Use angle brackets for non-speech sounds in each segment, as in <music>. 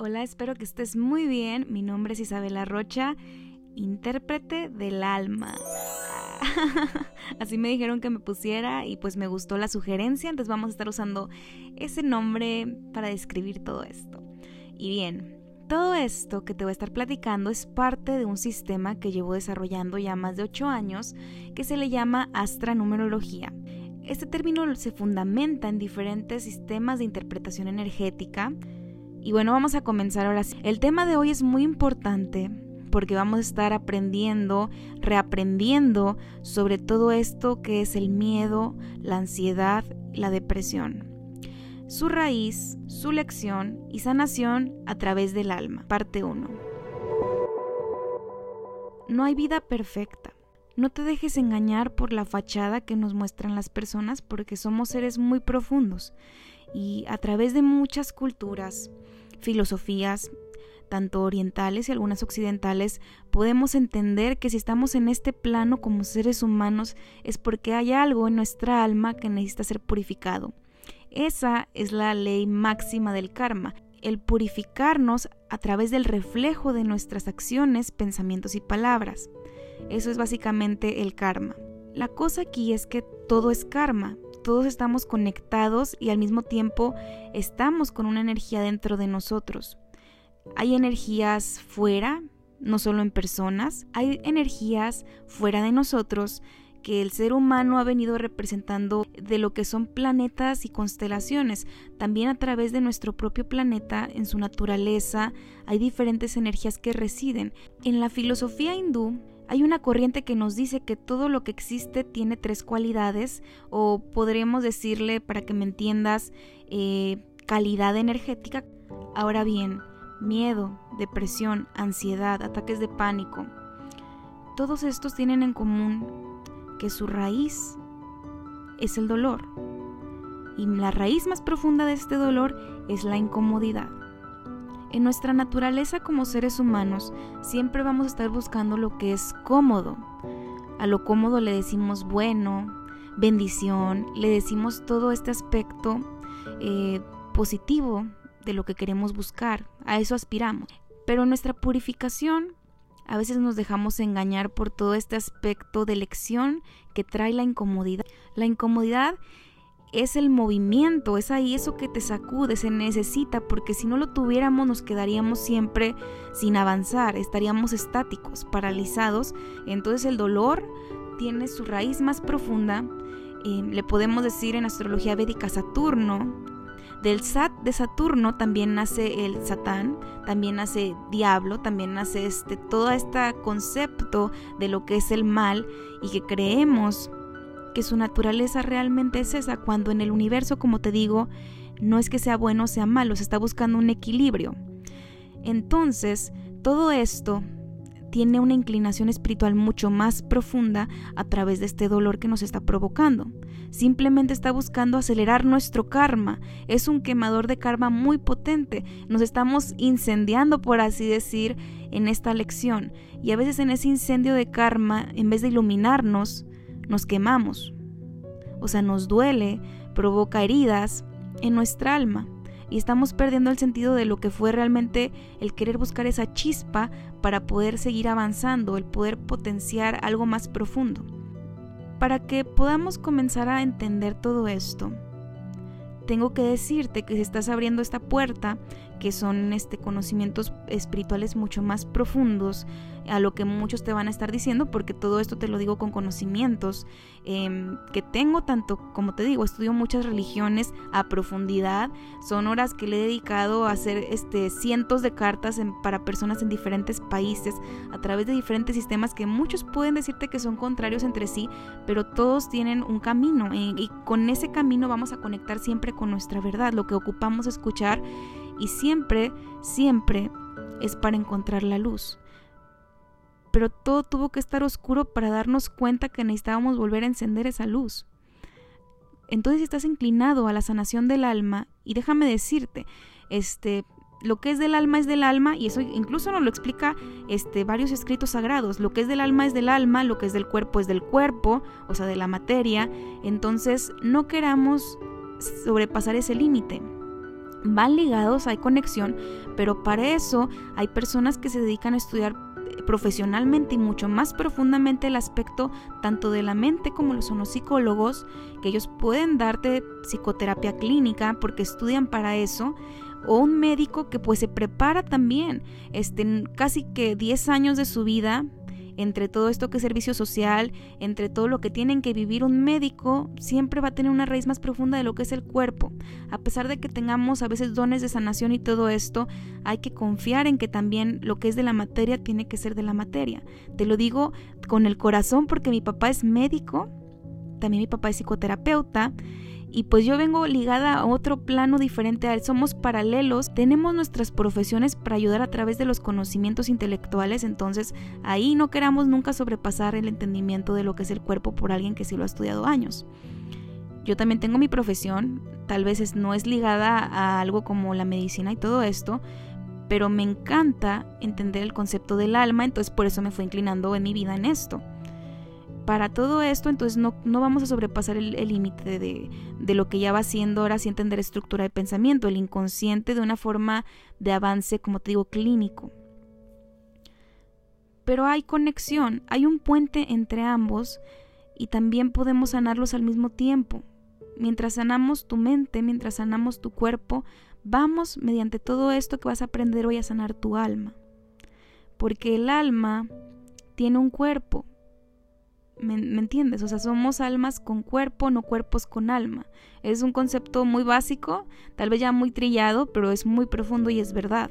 Hola, espero que estés muy bien. Mi nombre es Isabela Rocha, intérprete del alma. <laughs> Así me dijeron que me pusiera y pues me gustó la sugerencia, entonces vamos a estar usando ese nombre para describir todo esto. Y bien, todo esto que te voy a estar platicando es parte de un sistema que llevo desarrollando ya más de 8 años que se le llama astranumerología. Este término se fundamenta en diferentes sistemas de interpretación energética, y bueno, vamos a comenzar ahora. El tema de hoy es muy importante porque vamos a estar aprendiendo, reaprendiendo sobre todo esto que es el miedo, la ansiedad, la depresión. Su raíz, su lección y sanación a través del alma. Parte 1. No hay vida perfecta. No te dejes engañar por la fachada que nos muestran las personas porque somos seres muy profundos y a través de muchas culturas, filosofías, tanto orientales y algunas occidentales, podemos entender que si estamos en este plano como seres humanos es porque hay algo en nuestra alma que necesita ser purificado. Esa es la ley máxima del karma, el purificarnos a través del reflejo de nuestras acciones, pensamientos y palabras. Eso es básicamente el karma. La cosa aquí es que todo es karma, todos estamos conectados y al mismo tiempo estamos con una energía dentro de nosotros. Hay energías fuera, no solo en personas, hay energías fuera de nosotros que el ser humano ha venido representando de lo que son planetas y constelaciones. También a través de nuestro propio planeta, en su naturaleza, hay diferentes energías que residen. En la filosofía hindú, hay una corriente que nos dice que todo lo que existe tiene tres cualidades, o podríamos decirle, para que me entiendas, eh, calidad energética. Ahora bien, miedo, depresión, ansiedad, ataques de pánico, todos estos tienen en común que su raíz es el dolor. Y la raíz más profunda de este dolor es la incomodidad. En nuestra naturaleza como seres humanos siempre vamos a estar buscando lo que es cómodo. A lo cómodo le decimos bueno, bendición, le decimos todo este aspecto eh, positivo de lo que queremos buscar, a eso aspiramos. Pero nuestra purificación a veces nos dejamos engañar por todo este aspecto de elección que trae la incomodidad. La incomodidad es el movimiento, es ahí eso que te sacude, se necesita, porque si no lo tuviéramos nos quedaríamos siempre sin avanzar, estaríamos estáticos, paralizados. Entonces el dolor tiene su raíz más profunda, eh, le podemos decir en astrología védica Saturno. Del Sat de Saturno también nace el Satán, también nace Diablo, también nace este todo este concepto de lo que es el mal y que creemos que su naturaleza realmente es esa, cuando en el universo, como te digo, no es que sea bueno o sea malo, se está buscando un equilibrio. Entonces, todo esto tiene una inclinación espiritual mucho más profunda a través de este dolor que nos está provocando. Simplemente está buscando acelerar nuestro karma. Es un quemador de karma muy potente. Nos estamos incendiando, por así decir, en esta lección. Y a veces en ese incendio de karma, en vez de iluminarnos, nos quemamos. O sea, nos duele, provoca heridas en nuestra alma y estamos perdiendo el sentido de lo que fue realmente el querer buscar esa chispa para poder seguir avanzando, el poder potenciar algo más profundo. Para que podamos comenzar a entender todo esto, tengo que decirte que si estás abriendo esta puerta, que son este conocimientos espirituales mucho más profundos, a lo que muchos te van a estar diciendo, porque todo esto te lo digo con conocimientos em, que tengo, tanto como te digo, estudio muchas religiones a profundidad, son horas que le he dedicado a hacer este, cientos de cartas para personas en diferentes países, a través de diferentes sistemas que muchos pueden decirte que son contrarios entre sí, pero todos tienen un camino y con ese camino vamos a conectar siempre con nuestra verdad, lo que ocupamos escuchar y siempre, siempre es para encontrar la luz pero todo tuvo que estar oscuro para darnos cuenta que necesitábamos volver a encender esa luz. Entonces si estás inclinado a la sanación del alma, y déjame decirte, este, lo que es del alma es del alma, y eso incluso nos lo explica este, varios escritos sagrados, lo que es del alma es del alma, lo que es del cuerpo es del cuerpo, o sea, de la materia, entonces no queramos sobrepasar ese límite. Van ligados, hay conexión, pero para eso hay personas que se dedican a estudiar profesionalmente y mucho más profundamente el aspecto tanto de la mente como lo son los psicólogos, que ellos pueden darte psicoterapia clínica porque estudian para eso, o un médico que pues se prepara también, este, casi que 10 años de su vida entre todo esto que es servicio social, entre todo lo que tienen que vivir un médico, siempre va a tener una raíz más profunda de lo que es el cuerpo. A pesar de que tengamos a veces dones de sanación y todo esto, hay que confiar en que también lo que es de la materia tiene que ser de la materia. Te lo digo con el corazón porque mi papá es médico, también mi papá es psicoterapeuta y pues yo vengo ligada a otro plano diferente a él, somos paralelos, tenemos nuestras profesiones para ayudar a través de los conocimientos intelectuales, entonces ahí no queramos nunca sobrepasar el entendimiento de lo que es el cuerpo por alguien que sí lo ha estudiado años. Yo también tengo mi profesión, tal vez no es ligada a algo como la medicina y todo esto, pero me encanta entender el concepto del alma, entonces por eso me fue inclinando en mi vida en esto para todo esto, entonces no, vamos a sobrepasar el límite de, de, lo que ya va siendo ahora sí entender estructura de pensamiento, el inconsciente de una forma de avance, como te digo, clínico. Pero hay conexión, hay un puente entre ambos y también podemos sanarlos al mismo tiempo. Mientras sanamos tu mente, mientras sanamos tu cuerpo, vamos mediante todo esto que vas a aprender hoy a sanar tu alma. Porque el alma tiene un cuerpo, ¿Me, entiendes? O sea, somos almas con cuerpo, no cuerpos con alma. Es un concepto muy básico, tal vez ya muy trillado, pero es muy profundo y es verdad.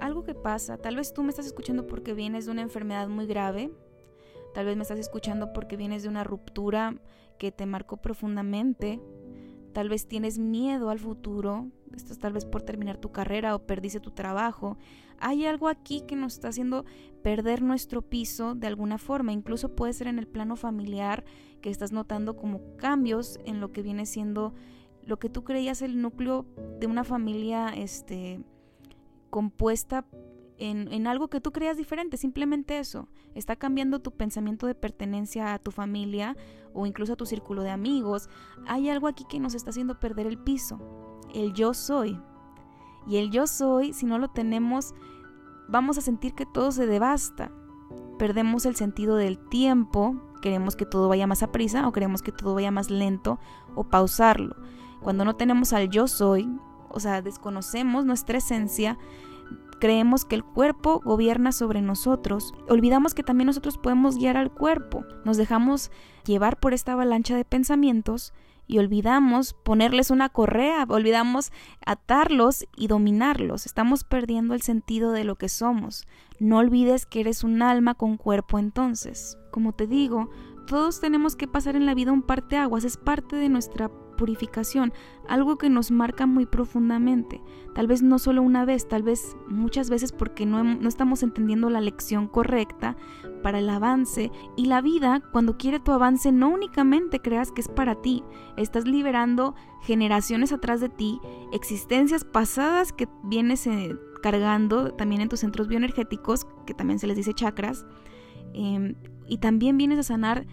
Algo que pasa, tal vez tú me estás escuchando porque vienes de una enfermedad muy grave, tal vez me estás escuchando porque vienes de una ruptura que te marcó profundamente, tal vez tienes miedo al futuro, estás tal vez por terminar tu carrera o perdiste tu trabajo. Hay algo aquí que nos está haciendo perder nuestro piso de alguna forma, incluso puede ser en el plano familiar que estás notando como cambios en lo que viene siendo lo que tú creías el núcleo de una familia este compuesta en, algo que tú creas diferente, simplemente eso. Está cambiando tu pensamiento de pertenencia a tu familia o incluso a tu círculo de amigos. Hay algo aquí que nos está haciendo perder el piso, el yo soy. Y el yo soy, si no lo tenemos, vamos a sentir que todo se devasta. Perdemos el sentido del tiempo, queremos que todo vaya más a prisa o queremos que todo vaya más lento o pausarlo. Cuando no tenemos al yo soy, o sea, desconocemos nuestra esencia, Creemos que el cuerpo gobierna sobre nosotros. Olvidamos que también nosotros podemos guiar al cuerpo. Nos dejamos llevar por esta avalancha de pensamientos y olvidamos ponerles una correa, olvidamos atarlos y dominarlos. Estamos perdiendo el sentido de lo que somos. No olvides que eres un alma con cuerpo entonces. Como te digo, todos tenemos que pasar en la vida un parteaguas, es parte de nuestra purificación, algo que nos marca muy profundamente. Tal vez no solo una vez, tal vez muchas veces porque no, no, estamos entendiendo la lección correcta para el avance. Y la vida, cuando quiere tu avance, no únicamente creas que es para ti, estás liberando generaciones atrás de ti, existencias pasadas que vienes eh, cargando también en tus centros bioenergéticos, que también se les dice chakras. Em, y también vienes a sanar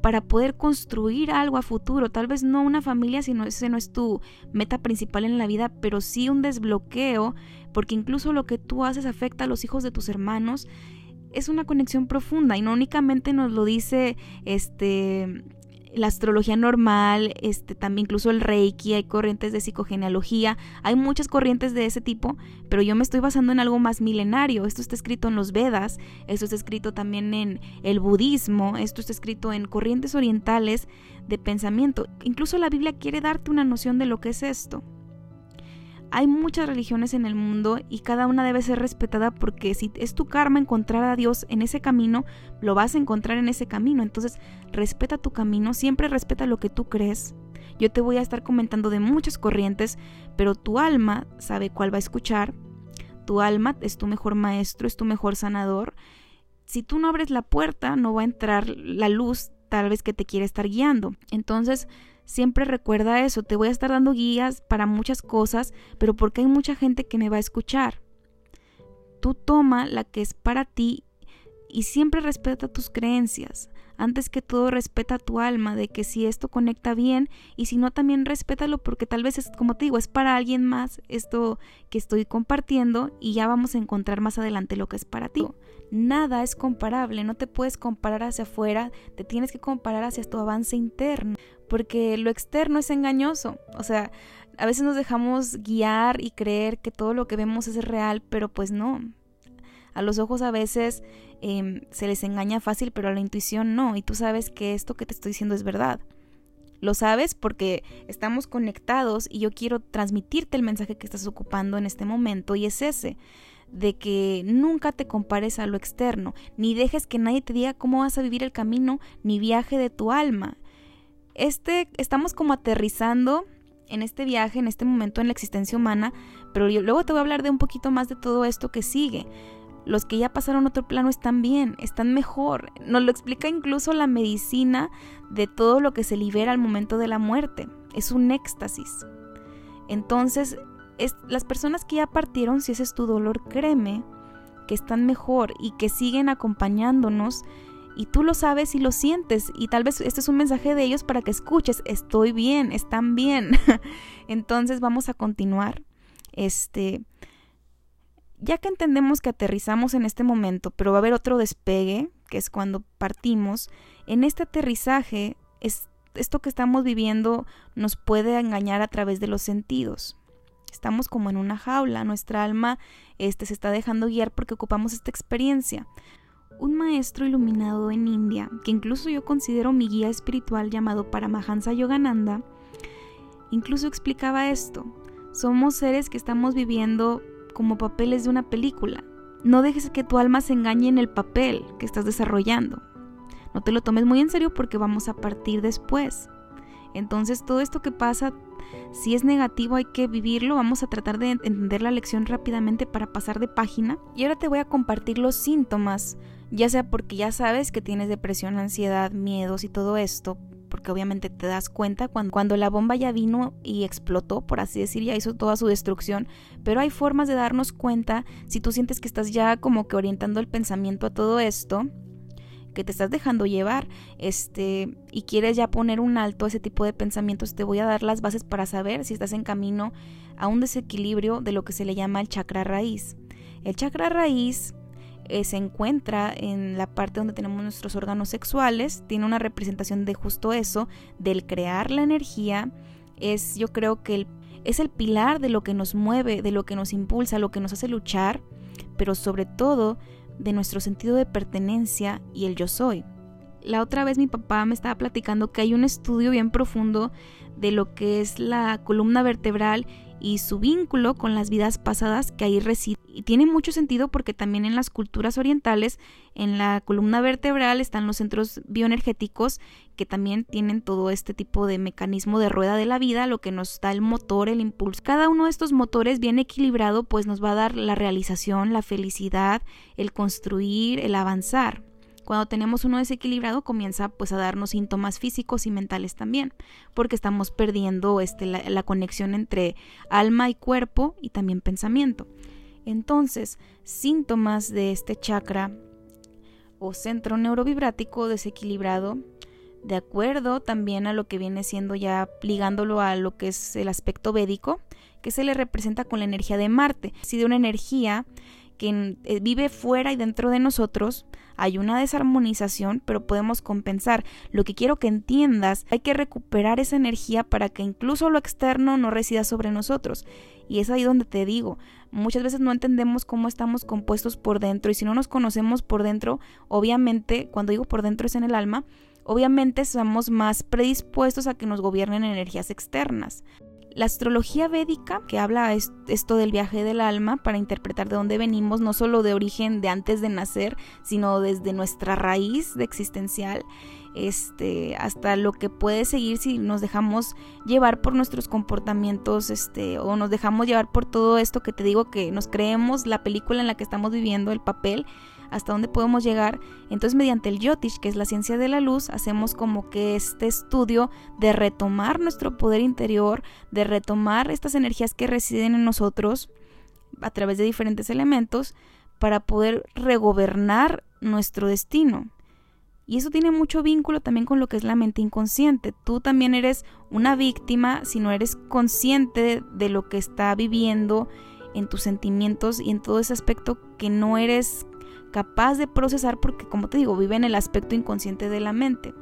para poder construir algo a futuro. Tal vez no una familia, sino ese no es tu meta principal en la vida, pero sí un desbloqueo, porque incluso lo que tú haces afecta a los hijos de tus hermanos. Es una conexión profunda y no únicamente nos lo dice este la astrología normal, este, también incluso el reiki, hay corrientes de psicogenealogía, hay muchas corrientes de ese tipo, pero yo me estoy basando en algo más milenario. Esto está escrito en los Vedas, esto está escrito también en el budismo, esto está escrito en corrientes orientales de pensamiento. Incluso la Biblia quiere darte una noción de lo que es esto. Hay muchas religiones en el mundo y cada una debe ser respetada porque si es tu karma encontrar a Dios en ese camino, lo vas a encontrar en ese camino. Entonces, respeta tu camino, siempre respeta lo que tú crees. Yo te voy a estar comentando de muchas corrientes, pero tu alma sabe cuál va a escuchar. Tu alma es tu mejor maestro, es tu mejor sanador. Si tú no abres la puerta, no va a entrar la luz tal vez que te quiere estar guiando. Entonces, Siempre recuerda eso, te voy a estar dando guías para muchas cosas, pero porque hay mucha gente que me va a escuchar. Tú toma la que es para ti y siempre respeta tus creencias. antes que todo respeta tu alma, de que si esto conecta bien y si no también respétalo porque tal vez es como te digo, es para alguien más esto que estoy compartiendo y ya vamos a encontrar más adelante lo que es para ti. Nada es comparable, no te puedes comparar hacia afuera, te tienes que comparar hacia tu avance interno, porque lo externo es engañoso, o sea, a veces nos dejamos guiar y creer que todo lo que vemos es real, pero pues no. A los ojos a veces Em, se les engaña fácil, pero a la intuición no. Y tú sabes que esto que te estoy diciendo es verdad. Lo sabes porque estamos conectados y yo quiero transmitirte el mensaje que estás ocupando en este momento y es ese, de que nunca te compares a lo externo, ni dejes que nadie te diga cómo vas a vivir el camino, ni viaje de tu alma. Este, estamos como aterrizando en este viaje, en este momento en la existencia humana, pero luego te voy a hablar de un poquito más de todo esto que sigue. Los que ya pasaron otro plano están bien, están mejor. Nos lo explica incluso la medicina de todo lo que se libera al momento de la muerte. Es un éxtasis. Entonces, las personas que ya partieron, si ese es tu dolor, créeme que están mejor y que siguen acompañándonos y tú lo sabes y lo sientes y tal vez este es un mensaje de ellos para que escuches, estoy bien, están bien. <laughs> Entonces vamos a continuar. Este, ya que entendemos que aterrizamos en este momento, pero va a haber otro despegue, que es cuando partimos, en este aterrizaje es, esto que estamos viviendo nos puede engañar a través de los sentidos. Estamos como en una jaula, nuestra alma este, se está dejando guiar porque ocupamos esta experiencia. Un maestro iluminado en India, que incluso yo considero mi guía espiritual llamado Paramahansa Yogananda, incluso explicaba esto. Somos seres que estamos viviendo como papeles de una película. No dejes que tu alma se engañe en el papel que estás desarrollando. No te lo tomes muy en serio porque vamos a partir después. Entonces todo esto que pasa, si es negativo hay que vivirlo, vamos a tratar de entender la lección rápidamente para pasar de página. Y ahora te voy a compartir los síntomas, ya sea porque ya sabes que tienes depresión, ansiedad, miedos y todo esto, porque obviamente te das cuenta cuando, cuando la bomba ya vino y explotó, por así decir, ya hizo toda su destrucción, pero hay formas de darnos cuenta si tú sientes que estás ya como que orientando el pensamiento a todo esto, que te estás dejando llevar, este, y quieres ya poner un alto a ese tipo de pensamientos, te voy a dar las bases para saber si estás en camino a un desequilibrio de lo que se le llama el chakra raíz. El chakra raíz eh, se encuentra en la parte donde tenemos nuestros órganos sexuales, tiene una representación de justo eso, del crear la energía, es yo creo que es el pilar de lo que nos mueve, de lo que nos impulsa, lo que nos hace luchar, pero sobre todo de nuestro sentido de pertenencia y el yo soy. La otra vez mi papá me estaba platicando que hay un estudio bien profundo de lo que es la columna vertebral y su vínculo con las vidas pasadas que ahí reside. Y tiene mucho sentido porque también en las culturas orientales, en la columna vertebral están los centros bioenergéticos que también tienen todo este tipo de mecanismo de rueda de la vida, lo que nos da el motor, el impulso. Cada uno de estos motores bien equilibrado pues nos va a dar la realización, la felicidad, el construir, el avanzar. Cuando tenemos uno desequilibrado comienza pues a darnos síntomas físicos y mentales también, porque estamos perdiendo este, la, conexión entre alma y cuerpo y también pensamiento. Entonces, síntomas de este chakra o centro neurovibrático desequilibrado, de acuerdo también a lo que viene siendo ya ligándolo a lo que es el aspecto védico, que se le representa con la energía de Marte, si de una energía que eh, vive fuera y dentro de nosotros, hay una desarmonización, pero podemos compensar. Lo que quiero que entiendas, hay que recuperar esa energía para que incluso lo externo no resida sobre nosotros. Y es ahí donde te digo, muchas veces no entendemos cómo estamos compuestos por dentro y si no nos conocemos por dentro, obviamente, cuando digo por dentro es en el alma, obviamente somos más predispuestos a que nos gobiernen energías externas. La astrología védica, que habla esto del viaje del alma para interpretar de dónde venimos, no solo de origen de antes de nacer, sino desde nuestra raíz de existencial, este, hasta lo que puede seguir si nos dejamos llevar por nuestros comportamientos, este, o nos dejamos llevar por todo esto que te digo que nos creemos la película en la que estamos viviendo, el papel, hasta dónde podemos llegar. Entonces, mediante el Yotish, que es la ciencia de la luz, hacemos como que este estudio de retomar nuestro poder interior, de retomar estas energías que residen en nosotros a través de diferentes elementos para poder regobernar nuestro destino. Y eso tiene mucho vínculo también con lo que es la mente inconsciente. Tú también eres una víctima si no eres consciente de lo que está viviendo en tus sentimientos y en todo ese aspecto que no eres capaz de procesar porque, como te digo, vive en el aspecto inconsciente de la mente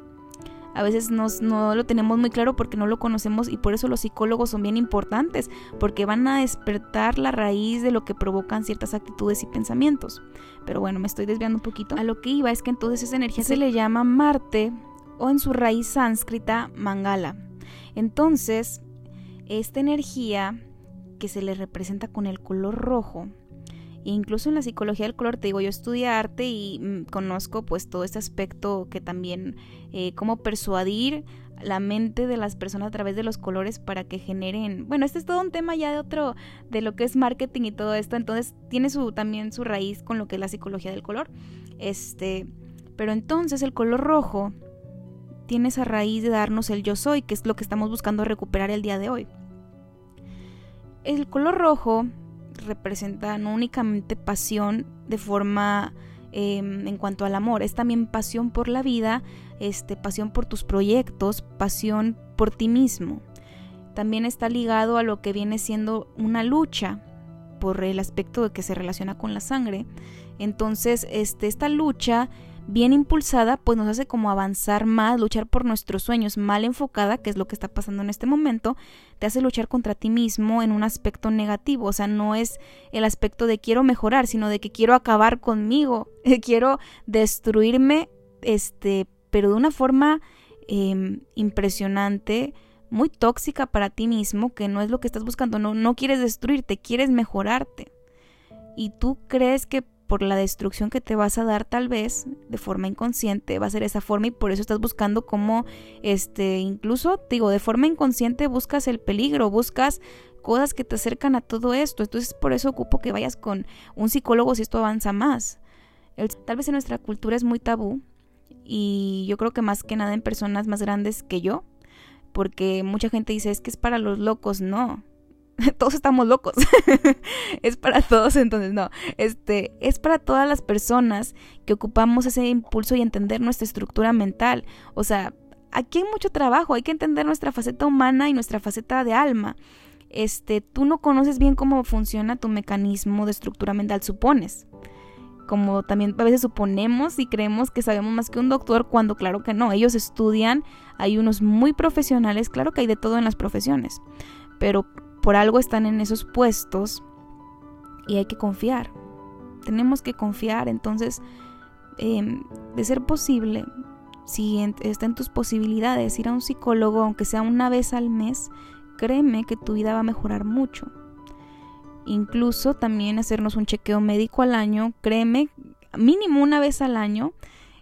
a veces no lo tenemos muy claro porque no lo conocemos y por eso los psicólogos son bien importantes, porque van a despertar la raíz de lo que provocan ciertas actitudes y pensamientos. Pero bueno, me estoy desviando un poquito. A lo que iba es que entonces esa energía se le llama Marte o en su raíz sánscrita Mangala. Entonces, esta energía que se le representa con el color rojo, incluso en la psicología del color, te digo, yo estudié arte y mm, conozco pues todo este aspecto que también, eh, cómo persuadir la mente de las personas a través de los colores para que generen, bueno, este es todo un tema ya de otro, de lo que es marketing y todo esto, entonces tiene su, también su raíz con lo que es la psicología del color, este, pero entonces el color rojo tiene esa raíz de darnos el yo soy, que es lo que estamos buscando recuperar el día de hoy. El color rojo representa no únicamente pasión de forma em, en cuanto al amor, es también pasión por la vida, este, pasión por tus proyectos, pasión por ti mismo. También está ligado a lo que viene siendo una lucha por el aspecto de que se relaciona con la sangre. Entonces, este, esta lucha bien impulsada, pues nos hace como avanzar más, luchar por nuestros sueños, mal enfocada, que es lo que está pasando en este momento, te hace luchar contra ti mismo en un aspecto negativo, o sea, no es el aspecto de quiero mejorar, sino de que quiero acabar conmigo, <laughs> quiero destruirme, este, pero de una forma em, impresionante, muy tóxica para ti mismo, que no es lo que estás buscando, no, no quieres destruirte, quieres mejorarte. Y tú crees que por la destrucción que te vas a dar tal vez de forma inconsciente va a ser esa forma y por eso estás buscando como este incluso digo de forma inconsciente buscas el peligro buscas cosas que te acercan a todo esto. Entonces por eso ocupo que vayas con un psicólogo si esto avanza más. Tal vez en nuestra cultura es muy tabú y yo creo que más que nada en personas más grandes que yo porque mucha gente dice es que es para los locos no <laughs> todos estamos locos. <laughs> es para todos, entonces no. Este, es para todas las personas que ocupamos ese impulso y entender nuestra estructura mental. O sea, aquí hay mucho trabajo, hay que entender nuestra faceta humana y nuestra faceta de alma. Este, tú no conoces bien cómo funciona tu mecanismo de estructura mental, supones. Como también a veces suponemos y creemos que sabemos más que un doctor, cuando claro que no, ellos estudian, hay unos muy profesionales, claro que hay de todo en las profesiones, pero por algo están en esos puestos y hay que confiar. Tenemos que confiar, entonces, em, de ser posible, si está en tus posibilidades ir a un psicólogo, aunque sea una vez al mes, créeme que tu vida va a mejorar mucho. Incluso también hacernos un chequeo médico al año, créeme, mínimo una vez al año,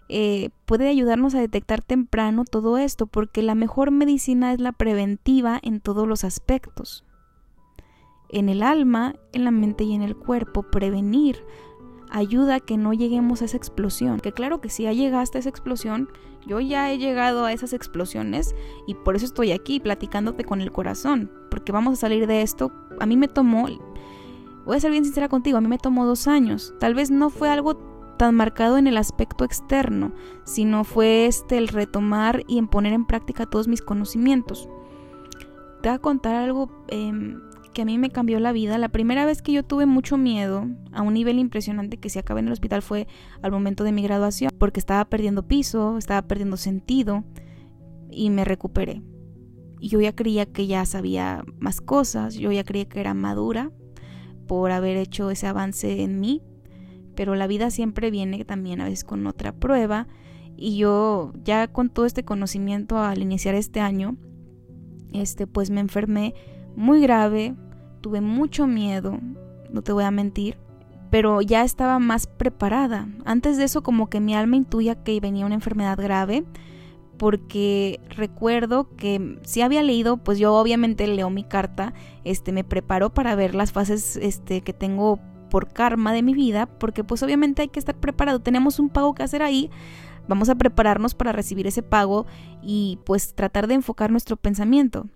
eh, puede ayudarnos a detectar temprano todo esto, porque la mejor medicina es la preventiva en todos los aspectos en el alma, en la mente y en el cuerpo, prevenir ayuda a que no lleguemos a esa explosión. Que claro que si ya llegaste a esa explosión, yo ya he llegado a esas explosiones y por eso estoy aquí platicándote con el corazón, porque vamos a salir de esto. A mí me tomó, voy a ser bien sincera contigo, a mí me tomó dos años. Tal vez no fue algo tan marcado en el aspecto externo, sino fue este el retomar y en poner en práctica todos mis conocimientos. Te voy a contar algo eh, que a mí me cambió la vida. La primera vez que yo tuve mucho miedo, a un nivel impresionante que se acabé en el hospital, fue al momento de mi graduación, porque estaba perdiendo piso, estaba perdiendo sentido y me recuperé. Yo ya creía que ya sabía más cosas, yo ya creía que era madura por haber hecho ese avance en mí, pero la vida siempre viene también a veces con otra prueba y yo ya con todo este conocimiento al iniciar este año, este pues me enfermé muy grave, tuve mucho miedo, no te voy a mentir, pero ya estaba más preparada. Antes de eso como que mi alma intuía que venía una enfermedad grave, porque recuerdo que si había leído, pues yo obviamente leo mi carta, este me preparo para ver las fases este que tengo por karma de mi vida, porque pues obviamente hay que estar preparado, tenemos un pago que hacer ahí, vamos a prepararnos para recibir ese pago y pues tratar de enfocar nuestro pensamiento.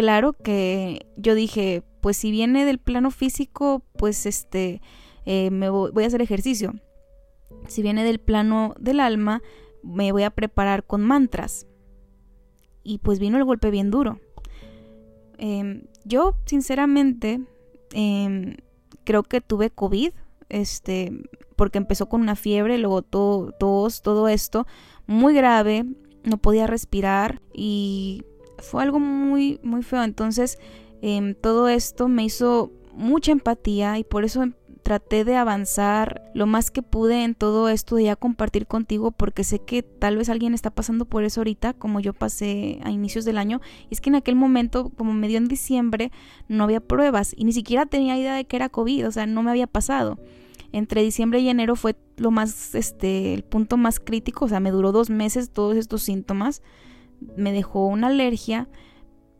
Claro que yo dije, pues si viene del plano físico, pues este, eh, me voy, a hacer ejercicio. Si viene del plano del alma, me voy a preparar con mantras. Y pues vino el golpe bien duro. Em, yo, sinceramente, em, creo que tuve COVID, este, porque empezó con una fiebre, luego tos, todo esto, muy grave, no podía respirar y fue algo muy, muy feo. Entonces, em, todo esto me hizo mucha empatía y por eso traté de avanzar lo más que pude en todo esto de ya compartir contigo porque sé que tal vez alguien está pasando por eso ahorita como yo pasé a inicios del año y es que en aquel momento como me dio en diciembre no había pruebas y ni siquiera tenía idea de que era COVID, o sea, no me había pasado. Entre diciembre y enero fue lo más, este, el punto más crítico, o sea, me duró dos meses todos estos síntomas, me dejó una alergia,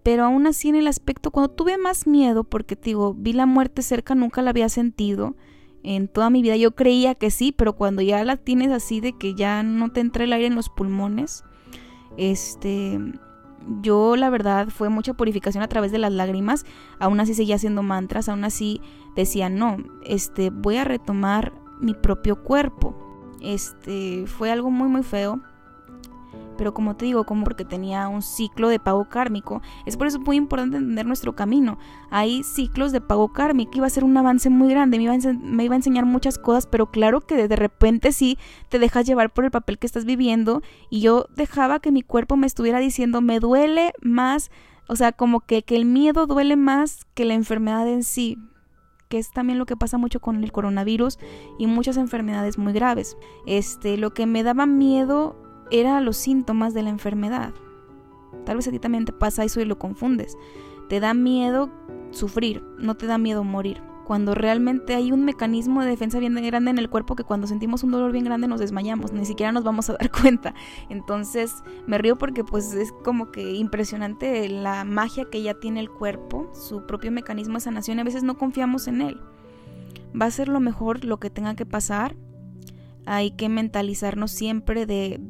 pero aún así en el aspecto, cuando tuve más miedo, porque digo, vi la muerte cerca, nunca la había sentido en toda mi vida. Yo creía que sí, pero cuando ya la tienes así de que ya no te entra el aire en los pulmones, este, yo la verdad fue mucha purificación a través de las lágrimas. Aún así seguía haciendo mantras, aún así decía, no, este, voy a retomar mi propio cuerpo. Este, fue algo muy muy feo pero como te digo, como porque tenía un ciclo de pago kármico. Es por eso muy importante entender nuestro camino. Hay ciclos de pago kármico, iba a ser un avance muy grande, me iba, a me iba a enseñar muchas cosas, pero claro que de repente sí te dejas llevar por el papel que estás viviendo y yo dejaba que mi cuerpo me estuviera diciendo, me duele más, o sea, como que, que el miedo duele más que la enfermedad en sí que es también lo que pasa mucho con el coronavirus y muchas enfermedades muy graves. Este, lo que me daba miedo era los síntomas de la enfermedad. Tal vez a ti también te pasa eso y lo confundes. Te da miedo sufrir, no te da miedo morir. Cuando realmente hay un mecanismo de defensa bien grande en el cuerpo que cuando sentimos un dolor bien grande nos desmayamos, ni siquiera nos vamos a <laughs> dar cuenta. Entonces me río porque pues es como que impresionante la magia que ya tiene el cuerpo, su propio mecanismo de sanación a veces no confiamos en él. Va a ser lo mejor lo que tenga que pasar. Hay que mentalizarnos siempre de,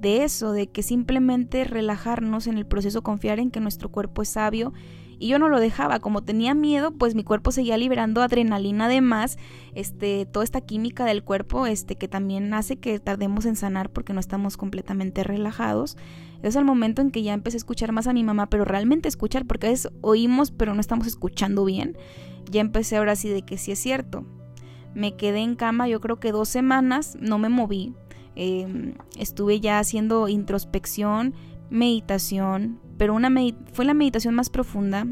de eso, de que simplemente relajarnos en el proceso, confiar en que nuestro cuerpo es sabio. Y yo no lo dejaba, como tenía miedo, pues mi cuerpo seguía liberando adrenalina además, este, toda esta química del cuerpo, este, que también hace que tardemos en sanar porque no estamos completamente relajados. Es el momento en que ya empecé a escuchar más a mi mamá, pero realmente escuchar, porque a veces oímos, pero no estamos escuchando bien. Ya empecé ahora sí de que sí es cierto. Me quedé en cama, yo creo que dos semanas, no me moví, Em, estuve ya haciendo introspección, meditación, pero una fue la meditación más profunda.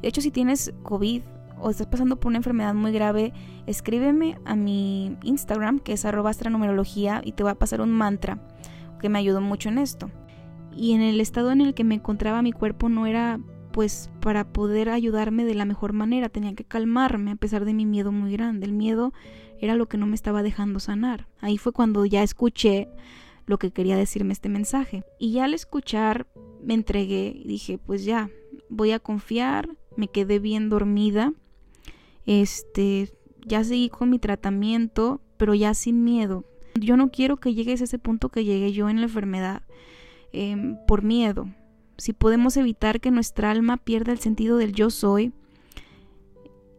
De hecho, si tienes COVID o estás pasando por una enfermedad muy grave, escríbeme a mi Instagram, que es arroba astronumerología, y te va a pasar un mantra que me ayudó mucho en esto. Y en el estado en el que me encontraba mi cuerpo no era pues para poder ayudarme de la mejor manera, tenía que calmarme a pesar de mi miedo muy grande. El miedo era lo que no me estaba dejando sanar. Ahí fue cuando ya escuché lo que quería decirme este mensaje. Y ya al escuchar me entregué y dije, pues ya, voy a confiar, me quedé bien dormida. Este, ya seguí con mi tratamiento, pero ya sin miedo. Yo no quiero que llegues a ese punto que llegué yo en la enfermedad em, por miedo. Si podemos evitar que nuestra alma pierda el sentido del yo soy,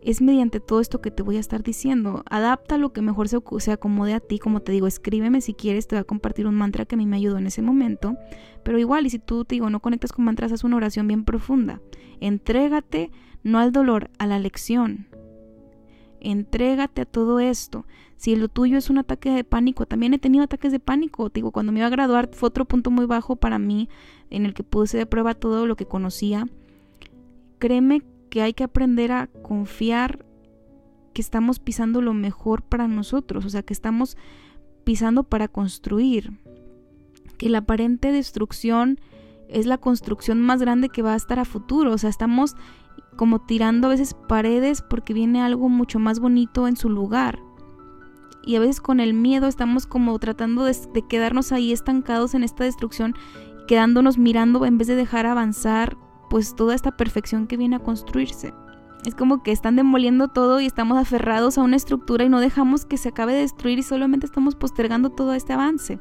es mediante todo esto que te voy a estar diciendo. Adapta lo que mejor se, acomode a ti. Como te digo, escríbeme si quieres, te voy a compartir un mantra que a mí me ayudó en ese momento. Pero igual, y si tú te digo, no conectas con mantras, haz una oración bien profunda. Entrégate no al dolor, a la lección. Entrégate a todo esto. Si lo tuyo es un ataque de pánico, también he tenido ataques de pánico. Te digo, cuando me iba a graduar fue otro punto muy bajo para mí en el que puse de prueba todo lo que conocía. Créeme que hay que aprender a confiar que estamos pisando lo mejor para nosotros, o sea, que estamos pisando para construir, que la aparente destrucción es la construcción más grande que va a estar a futuro, o sea, estamos como tirando a veces paredes porque viene algo mucho más bonito en su lugar. Y a veces con el miedo estamos como tratando de, de quedarnos ahí estancados en esta destrucción, quedándonos mirando en vez de dejar avanzar pues toda esta perfección que viene a construirse. Es como que están demoliendo todo y estamos aferrados a una estructura y no dejamos que se acabe de destruir y solamente estamos postergando todo este avance.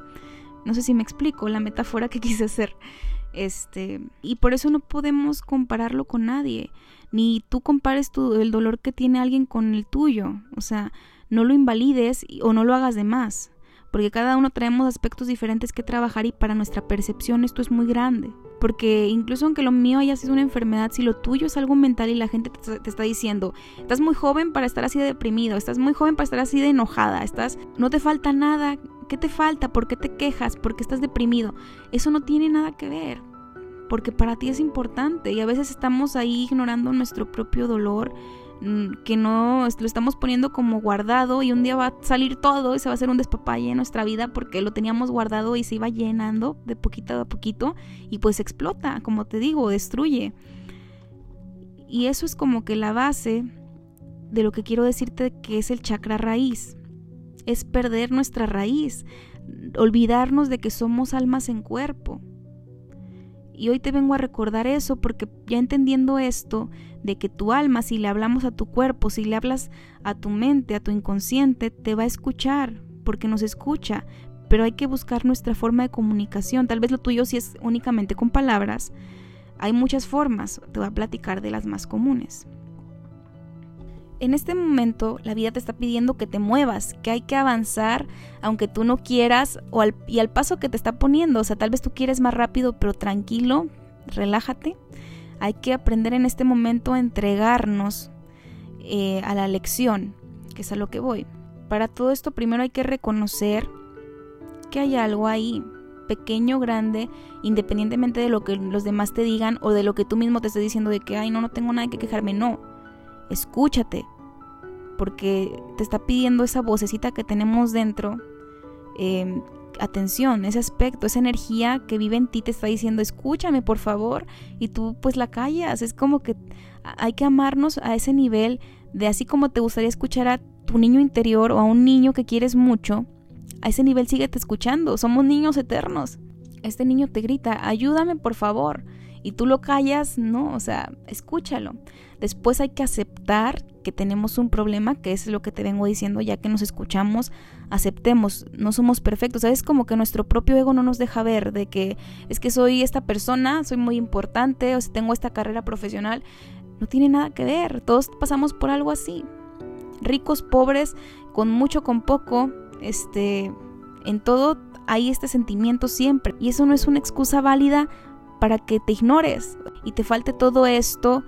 No sé si me explico la metáfora que <laughs> quise hacer. Este, y por eso no podemos compararlo con nadie, ni tú compares tu, el dolor que tiene alguien con el tuyo, o sea, no lo invalides o no lo hagas de más porque cada uno traemos aspectos diferentes que trabajar y para nuestra percepción esto es muy grande. Porque incluso aunque lo mío haya sido una enfermedad, si lo tuyo es algo mental y la gente te, está diciendo, estás muy joven para estar así de deprimido, estás muy joven para estar así de enojada, estás, no te falta nada, ¿qué te falta? ¿Por qué te quejas? ¿Por qué estás deprimido? Eso no tiene nada que ver, porque para ti es importante y a veces estamos ahí ignorando nuestro propio dolor que no lo estamos poniendo como guardado y un día va a salir todo y se va a hacer un despapalle en nuestra vida porque lo teníamos guardado y se iba llenando de poquito a poquito y pues explota, como te digo, destruye. Y eso es como que la base de lo que quiero decirte que es el chakra raíz. Es perder nuestra raíz, olvidarnos de que somos almas en cuerpo. Y hoy te vengo a recordar eso porque ya entendiendo esto, de que tu alma, si le hablamos a tu cuerpo, si le hablas a tu mente, a tu inconsciente, te va a escuchar, porque nos escucha, pero hay que buscar nuestra forma de comunicación. Tal vez lo tuyo si es únicamente con palabras. Hay muchas formas, te voy a platicar de las más comunes. En este momento la vida te está pidiendo que te muevas, que hay que avanzar aunque tú no quieras o y al paso que te está poniendo. O sea, tal vez tú quieres más rápido, pero tranquilo, relájate. Hay que aprender en este momento a entregarnos eh, a la lección, que es a lo que voy. Para todo esto primero hay que reconocer que hay algo ahí, pequeño, grande, independientemente de lo que los demás te digan o de lo que tú mismo te estés diciendo de que, ay, no, no tengo nada que quejarme. No, escúchate, porque te está pidiendo esa vocecita que tenemos dentro, em, atención, ese aspecto, esa energía que vive en ti te está diciendo, escúchame por favor, y tú pues la callas. Es como que hay que amarnos a ese nivel de así como te gustaría escuchar a tu niño interior o a un niño que quieres mucho, a ese nivel síguete escuchando, somos niños eternos. Este niño te grita, ayúdame por favor y tú lo callas, no, o sea, escúchalo. Después hay que aceptar que tenemos un problema, que es lo que te vengo diciendo, ya que nos escuchamos, aceptemos, no somos perfectos, es como que nuestro propio ego no nos deja ver de que es que soy esta persona, soy muy importante, o si tengo esta carrera profesional, no tiene nada que ver, todos pasamos por algo así. Ricos, pobres, con mucho, con poco, este, en todo hay este sentimiento siempre. Y eso no es una excusa válida para que te ignores y te falte todo esto,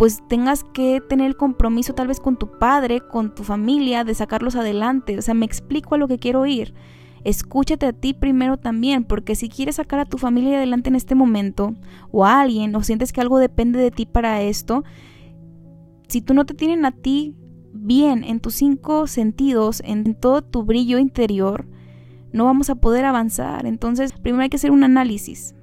pues tengas que tener el compromiso tal vez con tu padre, con tu familia, de sacarlos adelante. O sea, me explico a lo que quiero ir. Escúchate a ti primero también, porque si quieres sacar a tu familia adelante en este momento, o a alguien, o sientes que algo depende de ti para esto, si tú no te tienen a ti bien en tus cinco sentidos, en todo tu brillo interior, no vamos a poder avanzar. Entonces, primero hay que hacer un análisis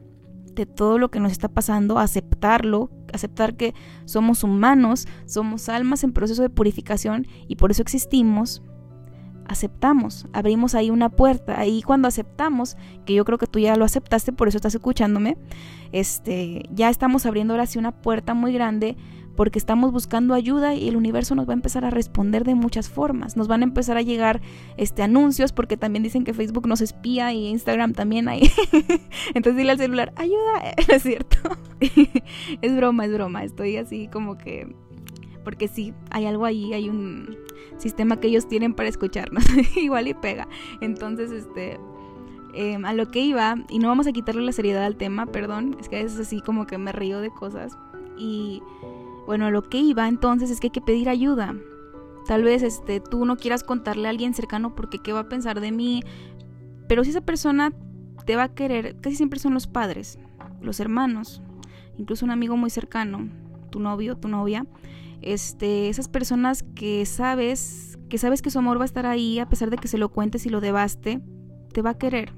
de todo lo que nos está pasando, aceptarlo, aceptar que somos humanos, somos almas en proceso de purificación y por eso existimos. Aceptamos, abrimos ahí una puerta, ahí cuando aceptamos, que yo creo que tú ya lo aceptaste, por eso estás escuchándome, este, ya estamos abriendo ahora sí una puerta muy grande porque estamos buscando ayuda y el universo nos va a empezar a responder de muchas formas. Nos van a empezar a llegar este anuncios porque también dicen que Facebook nos espía y Instagram también hay. <laughs> Entonces dile al celular, ayuda, <laughs> es cierto. <laughs> es broma, es broma. Estoy así como que porque sí, hay algo ahí, hay un sistema que ellos tienen para escucharnos, igual y pega. Entonces, este, em, a lo que iba, y no vamos a quitarle la seriedad al tema, perdón, es que es así como que me río de cosas. Y bueno, lo que iba entonces es que hay que pedir ayuda. Tal vez este, tú no quieras contarle a alguien cercano porque qué va a pensar de mí, pero si esa persona te va a querer, casi siempre son los padres, los hermanos, incluso un amigo muy cercano, tu novio, tu novia, este, esas personas que sabes, que sabes que su amor va a estar ahí a pesar de que se lo cuentes y lo devaste, te va a querer.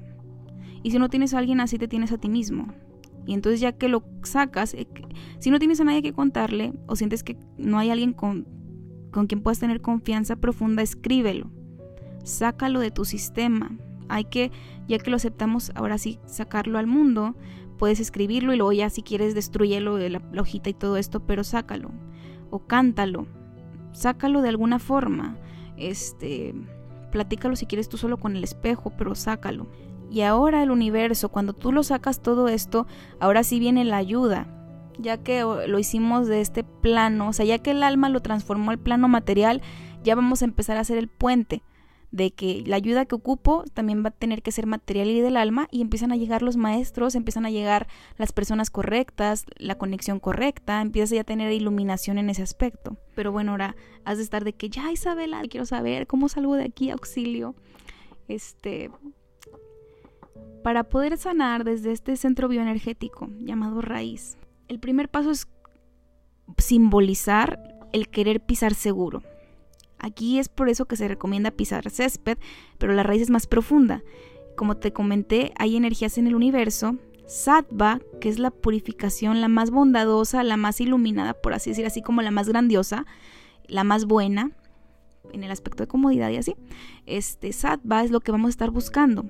Y si no tienes a alguien así, te tienes a ti mismo. Y entonces ya que lo sacas, eh, si no tienes a nadie que contarle o sientes que no hay alguien con, con quien puedas tener confianza profunda, escríbelo. Sácalo de tu sistema. Hay que, ya que lo aceptamos, ahora sí, sacarlo al mundo. Puedes escribirlo y luego ya si quieres destruyelo de la, la hojita y todo esto, pero sácalo. O cántalo. Sácalo de alguna forma. Este, platícalo si quieres tú solo con el espejo, pero sácalo. Y ahora el universo, cuando tú lo sacas todo esto, ahora sí viene la ayuda, ya que lo hicimos de este plano, o sea, ya que el alma lo transformó al plano material, ya vamos a empezar a hacer el puente de que la ayuda que ocupo también va a tener que ser material y del alma y empiezan a llegar los maestros, empiezan a llegar las personas correctas, la conexión correcta, empiezas ya a tener iluminación en ese aspecto. Pero bueno, ahora has de estar de que ya Isabela, quiero saber cómo salgo de aquí, auxilio. Este, para poder sanar desde este centro bioenergético llamado raíz, el primer paso es simbolizar el querer pisar seguro. Aquí es por eso que se recomienda pisar césped, pero la raíz es más profunda. Como te comenté, hay energías en el universo. Sattva, que es la purificación, la más bondadosa, la más iluminada, por así decir, así como la más grandiosa, la más buena, en el aspecto de comodidad y así. Este Sattva es lo que vamos a estar buscando.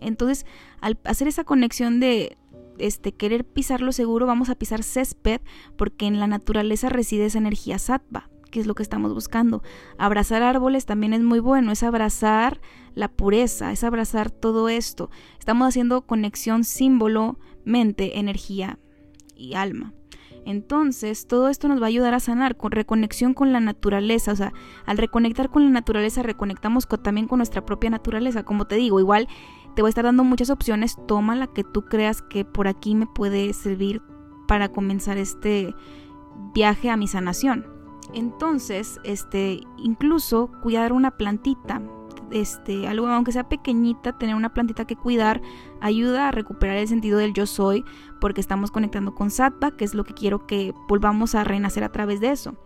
Entonces, al hacer esa conexión de este, querer pisar lo seguro, vamos a pisar césped, porque en la naturaleza reside esa energía sattva, que es lo que estamos buscando. Abrazar árboles también es muy bueno, es abrazar la pureza, es abrazar todo esto. Estamos haciendo conexión símbolo, mente, energía y alma. Entonces, todo esto nos va a ayudar a sanar con reconexión con la naturaleza. O sea, al reconectar con la naturaleza, reconectamos también con nuestra propia naturaleza. Como te digo, igual te voy a estar dando muchas opciones. Toma la que tú creas que por aquí me puede servir para comenzar este viaje a mi sanación. Entonces, este, incluso cuidar una plantita, este, algo aunque sea pequeñita, tener una plantita que cuidar ayuda a recuperar el sentido del yo soy, porque estamos conectando con Sattva, que es lo que quiero que volvamos a renacer a través de eso.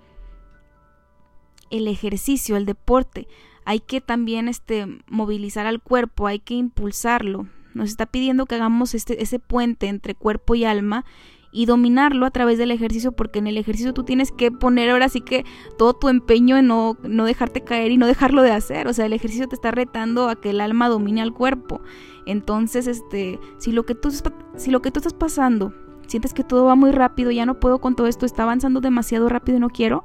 El ejercicio, el deporte, hay que también este, movilizar al cuerpo, hay que impulsarlo. Nos está pidiendo que hagamos este, ese puente entre cuerpo y alma y dominarlo a través del ejercicio, porque en el ejercicio tú tienes que poner ahora sí que todo tu empeño en no, no dejarte caer y no dejarlo de hacer. O sea, el ejercicio te está retando a que el alma domine al cuerpo. Entonces, este, si lo que tú, si lo que tú estás pasando, sientes que todo va muy rápido, ya no puedo con todo esto, está avanzando demasiado rápido y no quiero,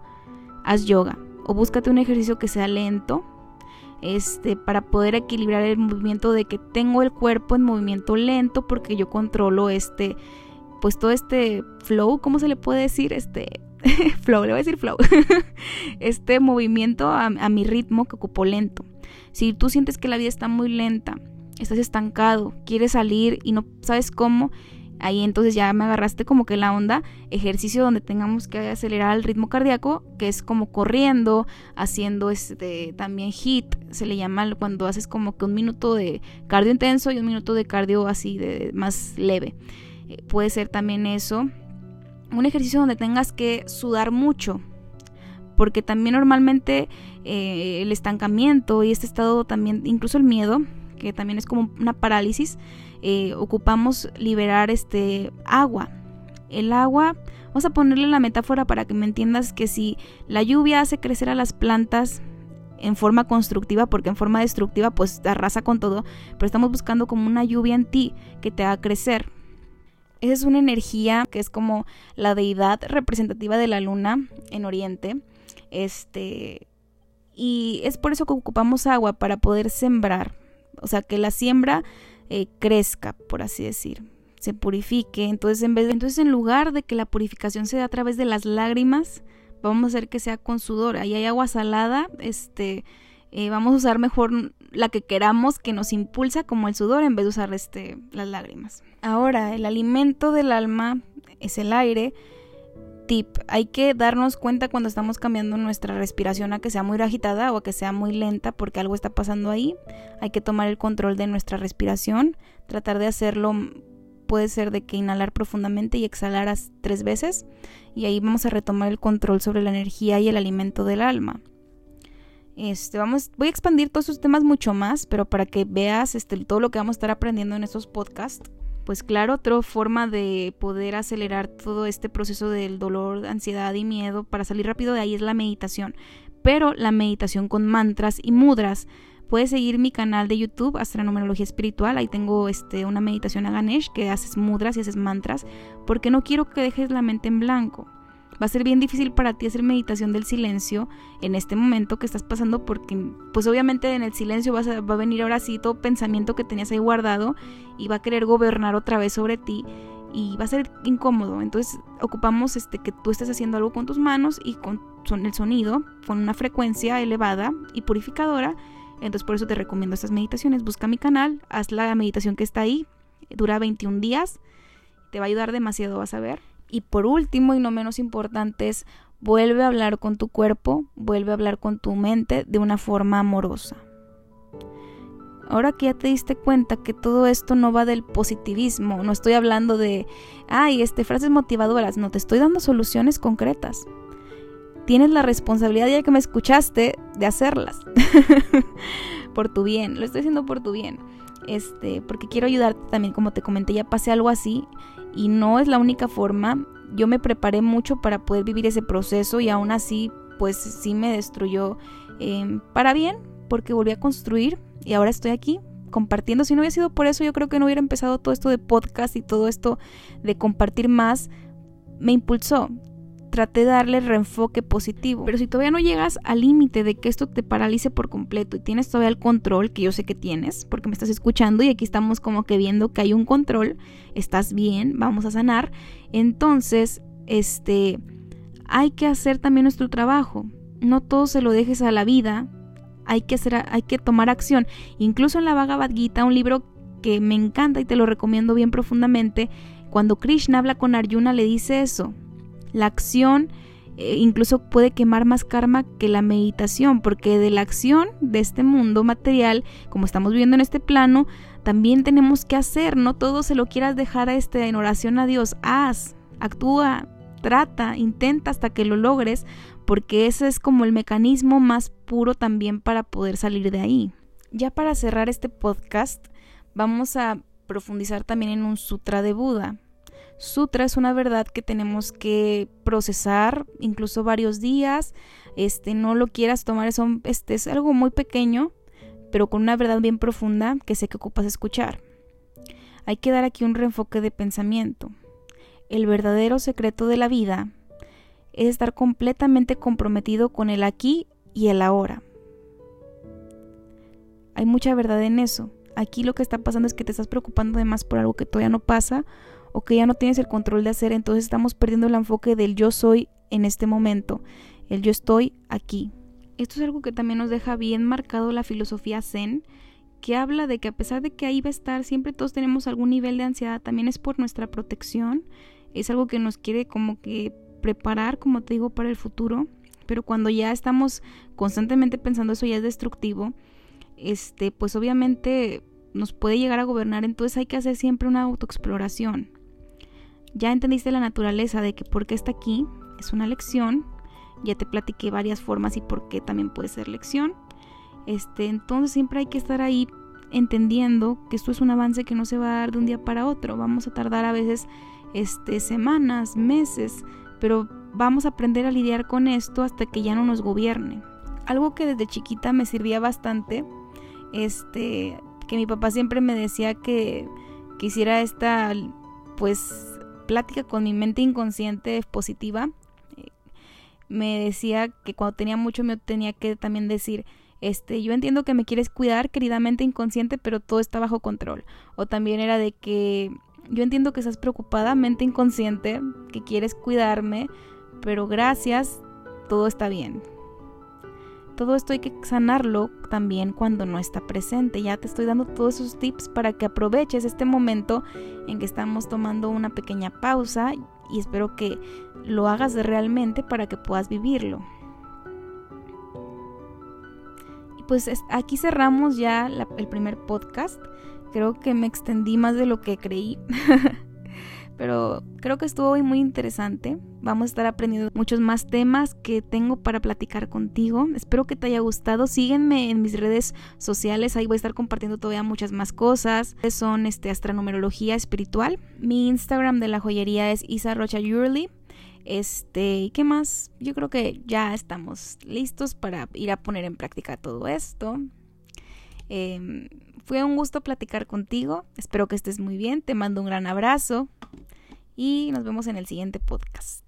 haz yoga. O búscate un ejercicio que sea lento, este, para poder equilibrar el movimiento de que tengo el cuerpo en movimiento lento porque yo controlo este, pues todo este flow, ¿cómo se le puede decir? Este <laughs> flow, le voy a decir flow, <laughs> este movimiento a, a mi ritmo que ocupo lento. Si tú sientes que la vida está muy lenta, estás estancado, quieres salir y no sabes cómo, Ahí entonces ya me agarraste como que la onda, ejercicio donde tengamos que acelerar el ritmo cardíaco, que es como corriendo, haciendo este también hit, se le llama cuando haces como que un minuto de cardio intenso y un minuto de cardio así de más leve. Eh, puede ser también eso. Un ejercicio donde tengas que sudar mucho, porque también normalmente eh, el estancamiento y este estado también, incluso el miedo, que también es como una parálisis, eh, ocupamos liberar este agua. El agua, vamos a ponerle la metáfora para que me entiendas que si la lluvia hace crecer a las plantas en forma constructiva, porque en forma destructiva pues arrasa con todo, pero estamos buscando como una lluvia en ti que te haga crecer. Esa es una energía que es como la deidad representativa de la luna en Oriente. Este, y es por eso que ocupamos agua para poder sembrar. O sea, que la siembra eh, crezca, por así decir, se purifique. Entonces en, vez entonces, en lugar de que la purificación se dé a través de las lágrimas, vamos a hacer que sea con sudor. Ahí hay agua salada, este, eh, vamos a usar mejor la que queramos que nos impulsa como el sudor en vez de usar este, las lágrimas. Ahora, el alimento del alma es el aire tip, hay que darnos cuenta cuando estamos cambiando nuestra respiración a que sea muy agitada o a que sea muy lenta porque algo está pasando ahí. Hay que tomar el control de nuestra respiración, tratar de hacerlo puede ser de que inhalar profundamente y exhalar tres veces y ahí vamos a retomar el control sobre la energía y el alimento del alma. Este, vamos, voy a expandir todos esos temas mucho más, pero para que veas este, todo lo que vamos a estar aprendiendo en estos podcasts pues claro, otra forma de poder acelerar todo este proceso del dolor, ansiedad y miedo para salir rápido de ahí es la meditación. Pero la meditación con mantras y mudras. Puedes seguir mi canal de YouTube, Astronumerología Espiritual. Ahí tengo este, una meditación a Ganesh que haces mudras y haces mantras. Porque no quiero que dejes la mente en blanco. Va a ser bien difícil para ti hacer meditación del silencio en este momento que estás pasando porque pues obviamente en el silencio va a venir ahora sí todo pensamiento que tenías ahí guardado y va a querer gobernar otra vez sobre ti y va a ser incómodo. Entonces ocupamos este que tú estés haciendo algo con tus manos y con el sonido, con una frecuencia elevada y purificadora Entonces por eso te recomiendo estas meditaciones. Busca mi canal, haz la meditación que está ahí, dura 21 días, te va a ayudar demasiado, vas a ver. Y por último y no menos importante es vuelve a hablar con tu cuerpo, vuelve a hablar con tu mente de una forma amorosa. Ahora que ya te diste cuenta que todo esto no va del positivismo, no estoy hablando de, ay, este, frases motivadoras, no, te estoy dando soluciones concretas. Tienes la responsabilidad, ya que me escuchaste, de hacerlas. <laughs> por tu bien, lo estoy haciendo por tu bien. Este, porque quiero ayudarte también, como te comenté, ya pasé algo así y no es la única forma. Yo me preparé mucho para poder vivir ese proceso y aún así, pues sí me destruyó em, para bien, porque volví a construir y ahora estoy aquí compartiendo. Si no hubiera sido por eso, yo creo que no hubiera empezado todo esto de podcast y todo esto de compartir más. Me impulsó. Traté de darle reenfoque positivo. Pero si todavía no llegas al límite de que esto te paralice por completo y tienes todavía el control, que yo sé que tienes, porque me estás escuchando y aquí estamos como que viendo que hay un control, estás bien, vamos a sanar. Entonces, este, hay que hacer también nuestro trabajo. No todo se lo dejes a la vida, hay que, hacer, hay que tomar acción. Incluso en la Bhagavad Gita, un libro que me encanta y te lo recomiendo bien profundamente, cuando Krishna habla con Arjuna le dice eso. La acción eh, incluso puede quemar más karma que la meditación, porque de la acción de este mundo material, como estamos viviendo en este plano, también tenemos que hacer, no todo se lo quieras dejar a este en oración a Dios, haz, actúa, trata, intenta hasta que lo logres, porque ese es como el mecanismo más puro también para poder salir de ahí. Ya para cerrar este podcast, vamos a profundizar también en un sutra de Buda. Sutra es una verdad que tenemos que procesar incluso varios días. Este, no lo quieras tomar, es, este, es algo muy pequeño, pero con una verdad bien profunda que sé que ocupas escuchar. Hay que dar aquí un reenfoque de pensamiento. El verdadero secreto de la vida es estar completamente comprometido con el aquí y el ahora. Hay mucha verdad en eso. Aquí lo que está pasando es que te estás preocupando de más por algo que todavía no pasa o que ya no tienes el control de hacer, entonces estamos perdiendo el enfoque del yo soy en este momento, el yo estoy aquí. Esto es algo que también nos deja bien marcado la filosofía zen, que habla de que a pesar de que ahí va a estar, siempre todos tenemos algún nivel de ansiedad, también es por nuestra protección, es algo que nos quiere como que preparar, como te digo, para el futuro, pero cuando ya estamos constantemente pensando eso ya es destructivo, este, pues obviamente nos puede llegar a gobernar, entonces hay que hacer siempre una autoexploración. Ya entendiste la naturaleza de que por qué está aquí, es una lección, ya te platiqué varias formas y por qué también puede ser lección. Este, entonces siempre hay que estar ahí entendiendo que esto es un avance que no se va a dar de un día para otro, vamos a tardar a veces este, semanas, meses, pero vamos a aprender a lidiar con esto hasta que ya no nos gobierne. Algo que desde chiquita me servía bastante, este, que mi papá siempre me decía que, quisiera esta, pues, plática con mi mente inconsciente positiva. Me decía que cuando tenía mucho me tenía que también decir, este, yo entiendo que me quieres cuidar, queridamente inconsciente, pero todo está bajo control. O también era de que yo entiendo que estás preocupada, mente inconsciente, que quieres cuidarme, pero gracias, todo está bien. Todo esto hay que sanarlo también cuando no está presente. Ya te estoy dando todos esos tips para que aproveches este momento en que estamos tomando una pequeña pausa y espero que lo hagas realmente para que puedas vivirlo. Y pues aquí cerramos ya el primer podcast. Creo que me extendí más de lo que creí. <laughs> Pero creo que estuvo hoy muy interesante. Vamos a estar aprendiendo muchos más temas que tengo para platicar contigo. Espero que te haya gustado. Sígueme en mis redes sociales. Ahí voy a estar compartiendo todavía muchas más cosas. Son este, astronumerología espiritual. Mi Instagram de la joyería es Isa Rocha Yurley. Este, ¿qué más? Yo creo que ya estamos listos para ir a poner en práctica todo esto. Em, fue un gusto platicar contigo. Espero que estés muy bien. Te mando un gran abrazo y nos vemos en el siguiente podcast.